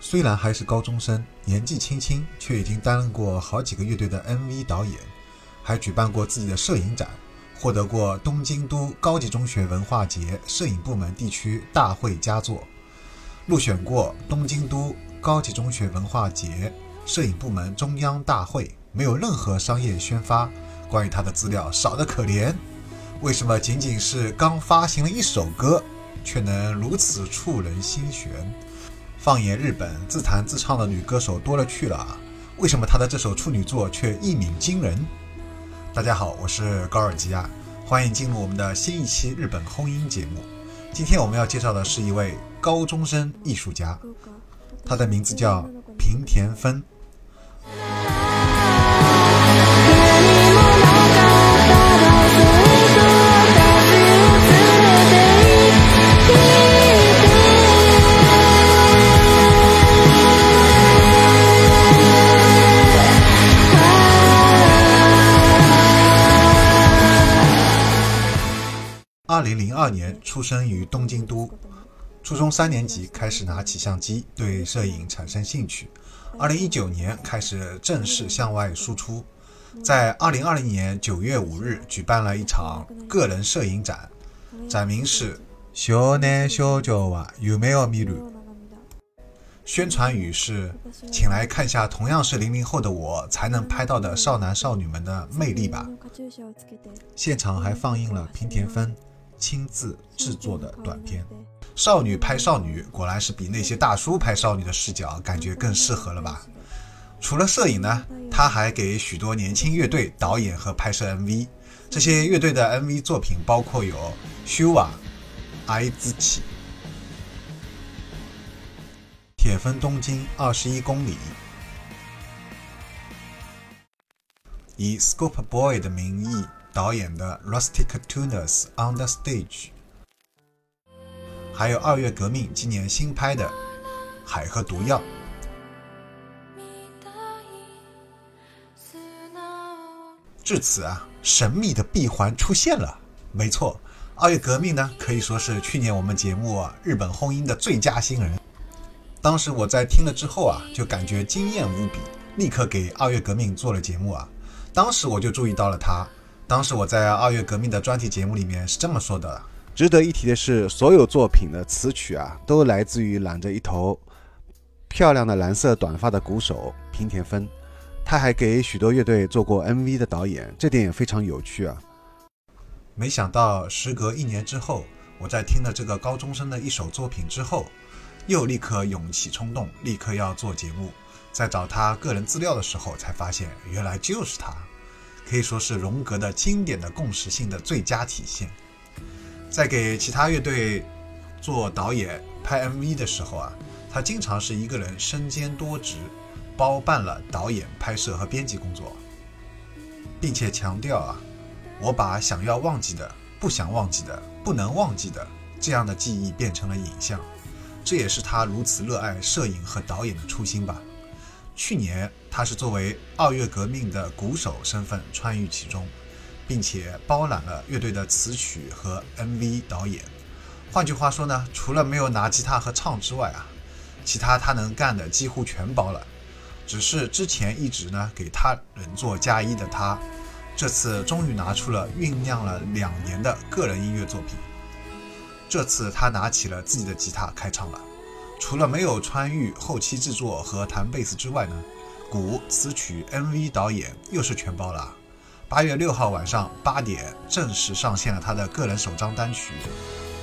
虽然还是高中生，年纪轻轻，却已经担任过好几个乐队的 MV 导演，还举办过自己的摄影展，获得过东京都高级中学文化节摄影部门地区大会佳作，入选过东京都高级中学文化节摄影部门中央大会，没有任何商业宣发。关于他的资料少得可怜，为什么仅仅是刚发行了一首歌，却能如此触人心弦？放眼日本，自弹自唱的女歌手多了去了啊，为什么她的这首处女作却一鸣惊人？大家好，我是高尔基亚，欢迎进入我们的新一期日本婚姻节目。今天我们要介绍的是一位高中生艺术家，他的名字叫平田芬。二零零二年出生于东京都，初中三年级开始拿起相机，对摄影产生兴趣。二零一九年开始正式向外输出，在二零二零年九月五日举办了一场个人摄影展，展名是“少年少女は夢を見る”，宣传语是“请来看下同样是零零后的我才能拍到的少男少女们的魅力吧”。现场还放映了平田芬。 亲自制作的短片，少女拍少女，果然是比那些大叔拍少女的视角感觉更适合了吧？除了摄影呢，他还给许多年轻乐队导演和拍摄 MV。这些乐队的 MV 作品包括有《修瓦》、《爱自己》、《铁分东京二十一公里》，以 Scope Boy 的名义。导演的《Rustic Tuners on the Stage》，还有二月革命今年新拍的《海和毒药》。至此啊，神秘的闭环出现了。没错，二月革命呢，可以说是去年我们节目啊日本轰音的最佳新人。当时我在听了之后啊，就感觉惊艳无比，立刻给二月革命做了节目啊。当时我就注意到了他。当时我在二月革命的专题节目里面是这么说的：值得一提的是，所有作品的词曲啊，都来自于染着一头漂亮的蓝色短发的鼓手平田芬。他还给许多乐队做过 MV 的导演，这点也非常有趣啊。没想到时隔一年之后，我在听了这个高中生的一首作品之后，又立刻涌起冲动，立刻要做节目。在找他个人资料的时候，才发现原来就是他。可以说是荣格的经典的共识性的最佳体现。在给其他乐队做导演、拍 MV 的时候啊，他经常是一个人身兼多职，包办了导演、拍摄和编辑工作，并且强调啊，我把想要忘记的、不想忘记的、不能忘记的这样的记忆变成了影像。这也是他如此热爱摄影和导演的初心吧。去年，他是作为二月革命的鼓手身份参与其中，并且包揽了乐队的词曲和 MV 导演。换句话说呢，除了没有拿吉他和唱之外啊，其他他能干的几乎全包了。只是之前一直呢给他人做嫁衣的他，这次终于拿出了酝酿了两年的个人音乐作品。这次他拿起了自己的吉他开唱了。除了没有参与后期制作和弹贝斯之外呢，鼓、词曲、MV 导演又是全包了。八月六号晚上八点正式上线了他的个人首张单曲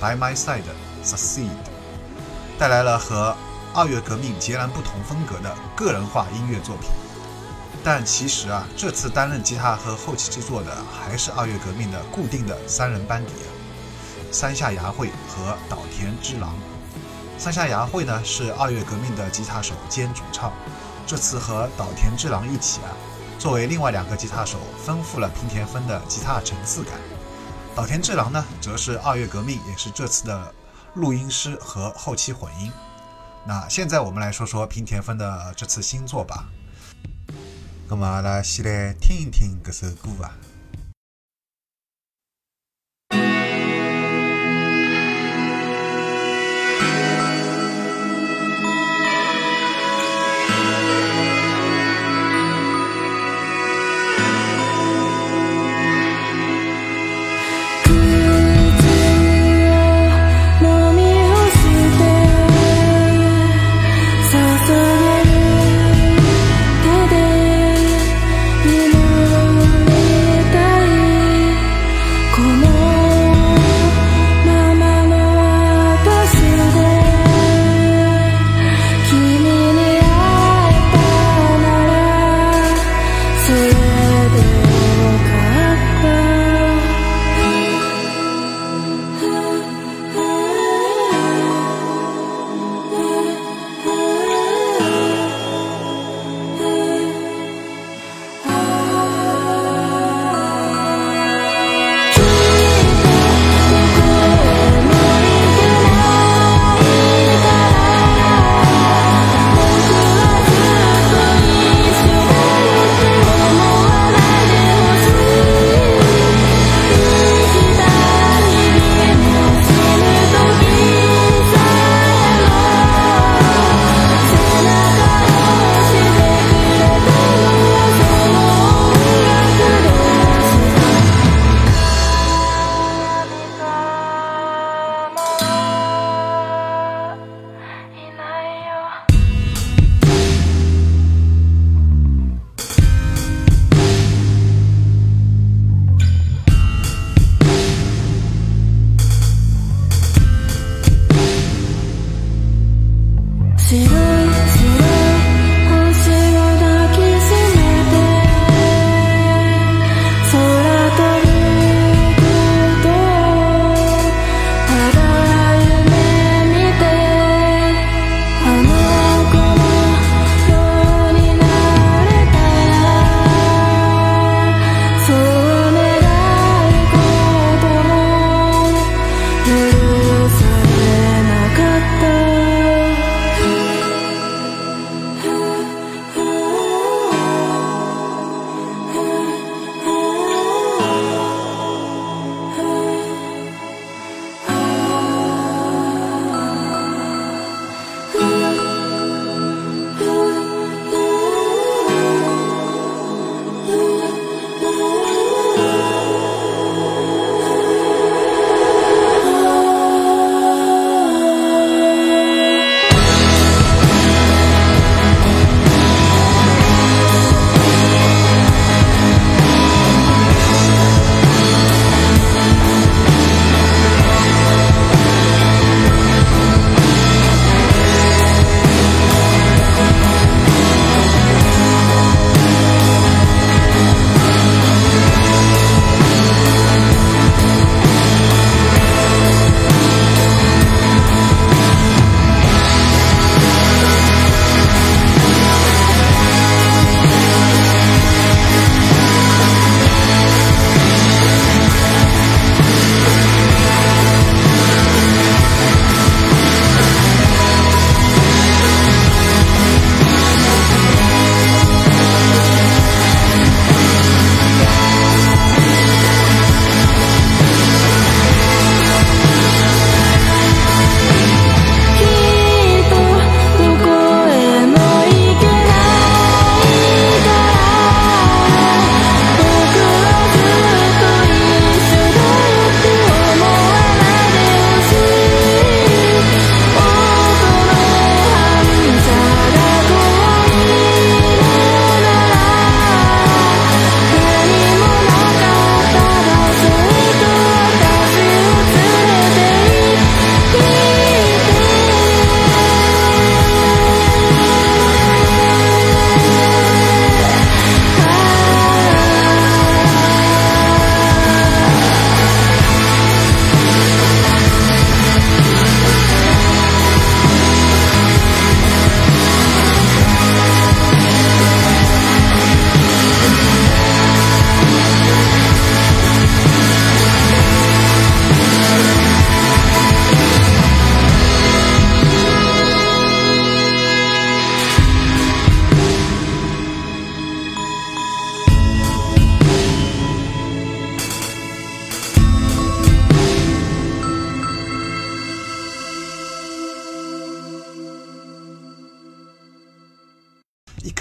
《By My Side Succeed》，带来了和二月革命截然不同风格的个人化音乐作品。但其实啊，这次担任吉他和后期制作的还是二月革命的固定的三人班底：山下雅惠和岛田之郎。三下雅惠呢是二月革命的吉他手兼主唱，这次和岛田之郎一起啊，作为另外两个吉他手，丰富了平田芬的吉他层次感。岛田之郎呢，则是二月革命，也是这次的录音师和后期混音。那现在我们来说说平田芬的这次新作吧。那么阿拉先来听一听这首歌啊。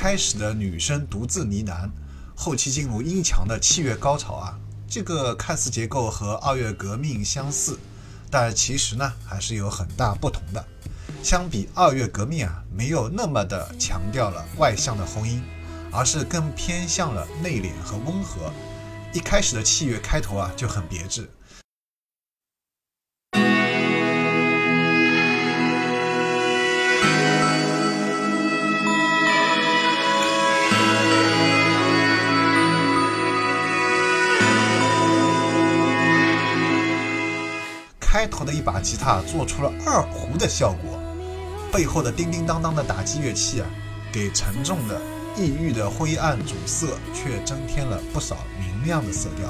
开始的女生独自呢喃，后期进入音强的器乐高潮啊，这个看似结构和二月革命相似，但其实呢还是有很大不同的。相比二月革命啊，没有那么的强调了外向的轰音，而是更偏向了内敛和温和。一开始的器乐开头啊就很别致。开头的一把吉他做出了二胡的效果，背后的叮叮当当的打击乐器啊，给沉重的、抑郁的灰暗主色却增添了不少明亮的色调。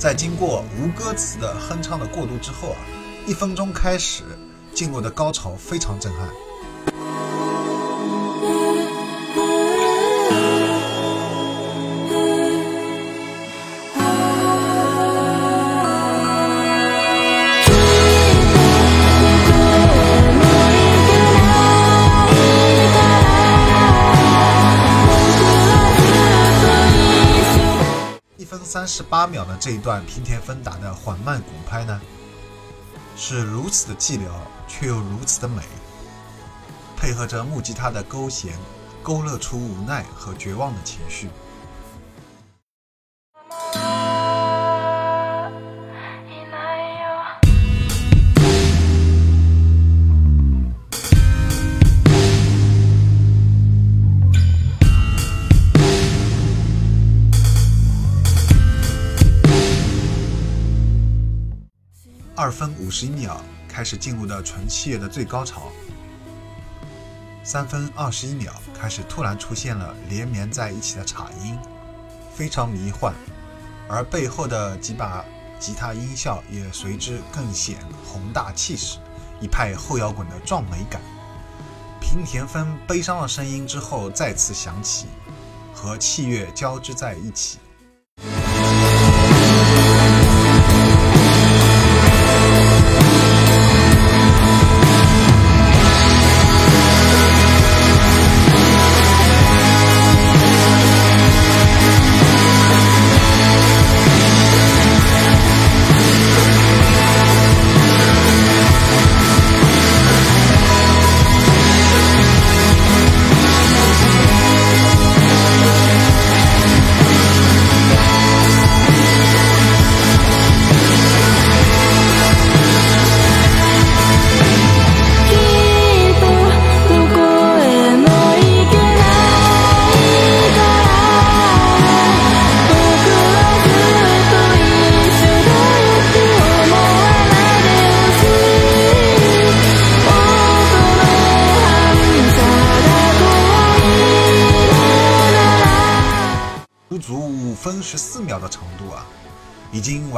在经过无歌词的哼唱的过渡之后啊，一分钟开始进入的高潮非常震撼。十八秒的这一段平田芬达的缓慢鼓拍呢，是如此的寂寥，却又如此的美，配合着木吉他的勾弦，勾勒出无奈和绝望的情绪。五十一秒开始进入的纯器乐的最高潮，三分二十一秒开始突然出现了连绵在一起的镲音，非常迷幻，而背后的几把吉他音效也随之更显宏大气势，一派后摇滚的壮美感。平田丰悲伤的声音之后再次响起，和器乐交织在一起。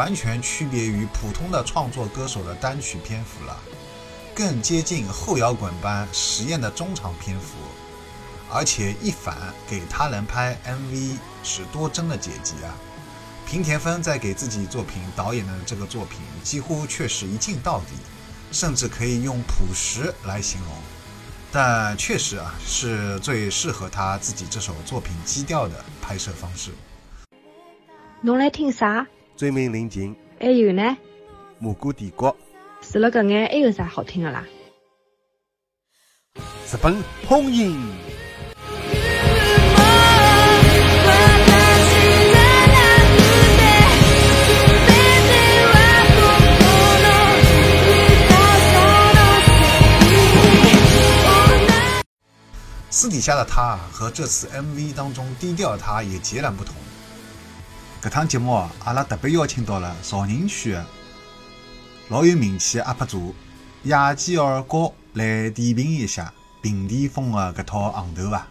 完全区别于普通的创作歌手的单曲篇幅了，更接近后摇滚般实验的中长篇幅，而且一反给他人拍 MV 是多帧的剪辑啊。平田丰在给自己作品导演的这个作品，几乎却是一镜到底，甚至可以用朴实来形容，但确实啊，是最适合他自己这首作品基调的拍摄方式。侬来听啥？追名林檎。还有呢？蘑菇帝国。除了搿眼，还有啥好听的啦？日本轰音。私底下的他和这次 MV 当中低调的他也截然不同。搿趟节目，阿拉特别邀请到了朝宁区的老有名气的 UP 主野鸡儿高来点评一下平地风的搿套行头伐？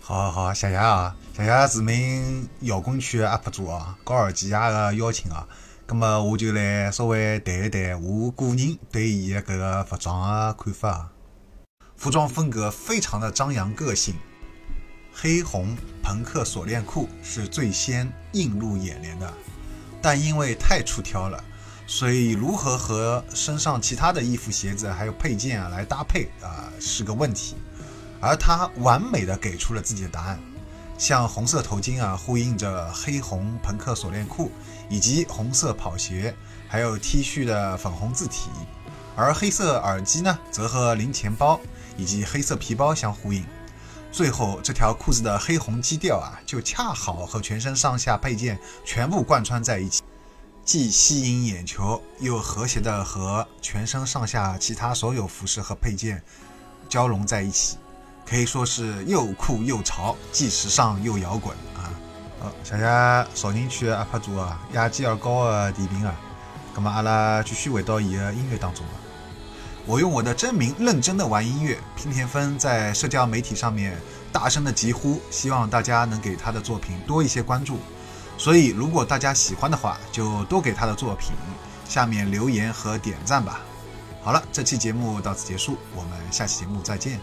好好，谢谢啊，谢谢著名摇滚区的 UP 主啊，高尔基亚的邀请啊。葛末我就来稍微谈一谈我个人对伊的搿个服装的看法。服装风格非常的张扬个性。黑红朋克锁链裤是最先映入眼帘的，但因为太出挑了，所以如何和身上其他的衣服、鞋子还有配件啊来搭配啊是个问题。而他完美的给出了自己的答案，像红色头巾啊呼应着黑红朋克锁链裤，以及红色跑鞋，还有 T 恤的粉红字体，而黑色耳机呢则和零钱包以及黑色皮包相呼应。最后，这条裤子的黑红基调啊，就恰好和全身上下配件全部贯穿在一起，既吸引眼球，又和谐的和全身上下其他所有服饰和配件交融在一起，可以说是又酷又潮，既时尚又摇滚啊！好，谢谢少宁区的 UP 主啊，亚基尔高的点评啊，那么阿拉继续回到伊的音乐当中啊。我用我的真名认真的玩音乐。平田丰在社交媒体上面大声的疾呼，希望大家能给他的作品多一些关注。所以，如果大家喜欢的话，就多给他的作品下面留言和点赞吧。好了，这期节目到此结束，我们下期节目再见。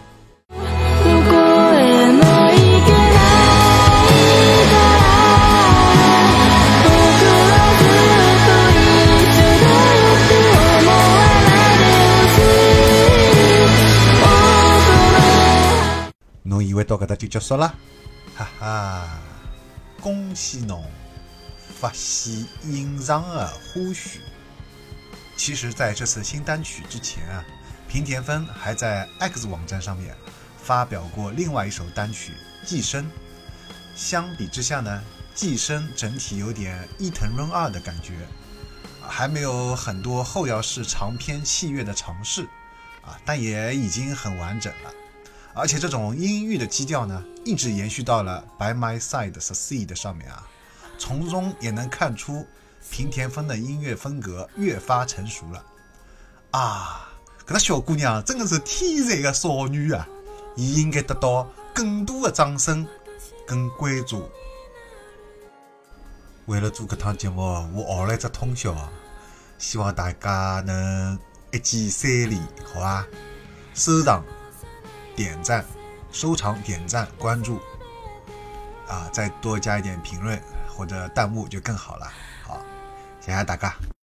结束了，哈哈！恭喜侬发现隐藏的花絮，其实在这次新单曲之前啊，平田枫还在 X 网站上面发表过另外一首单曲《寄生》。相比之下呢，《寄生》整体有点伊藤润二的感觉，还没有很多后摇式长篇器乐的尝试啊，但也已经很完整了。而且这种阴郁的基调呢，一直延续到了《By My Side Succeed》上面啊，从中也能看出平田枫的音乐风格越发成熟了啊！这个小姑娘真的是天才的少女啊，伊应该得到更多的掌声跟关注。为了做这趟节目，我熬了一只通宵！希望大家能一键三连，好吧？收藏。点赞、收藏、点赞、关注，啊，再多加一点评论或者弹幕就更好了。好，谢谢大家。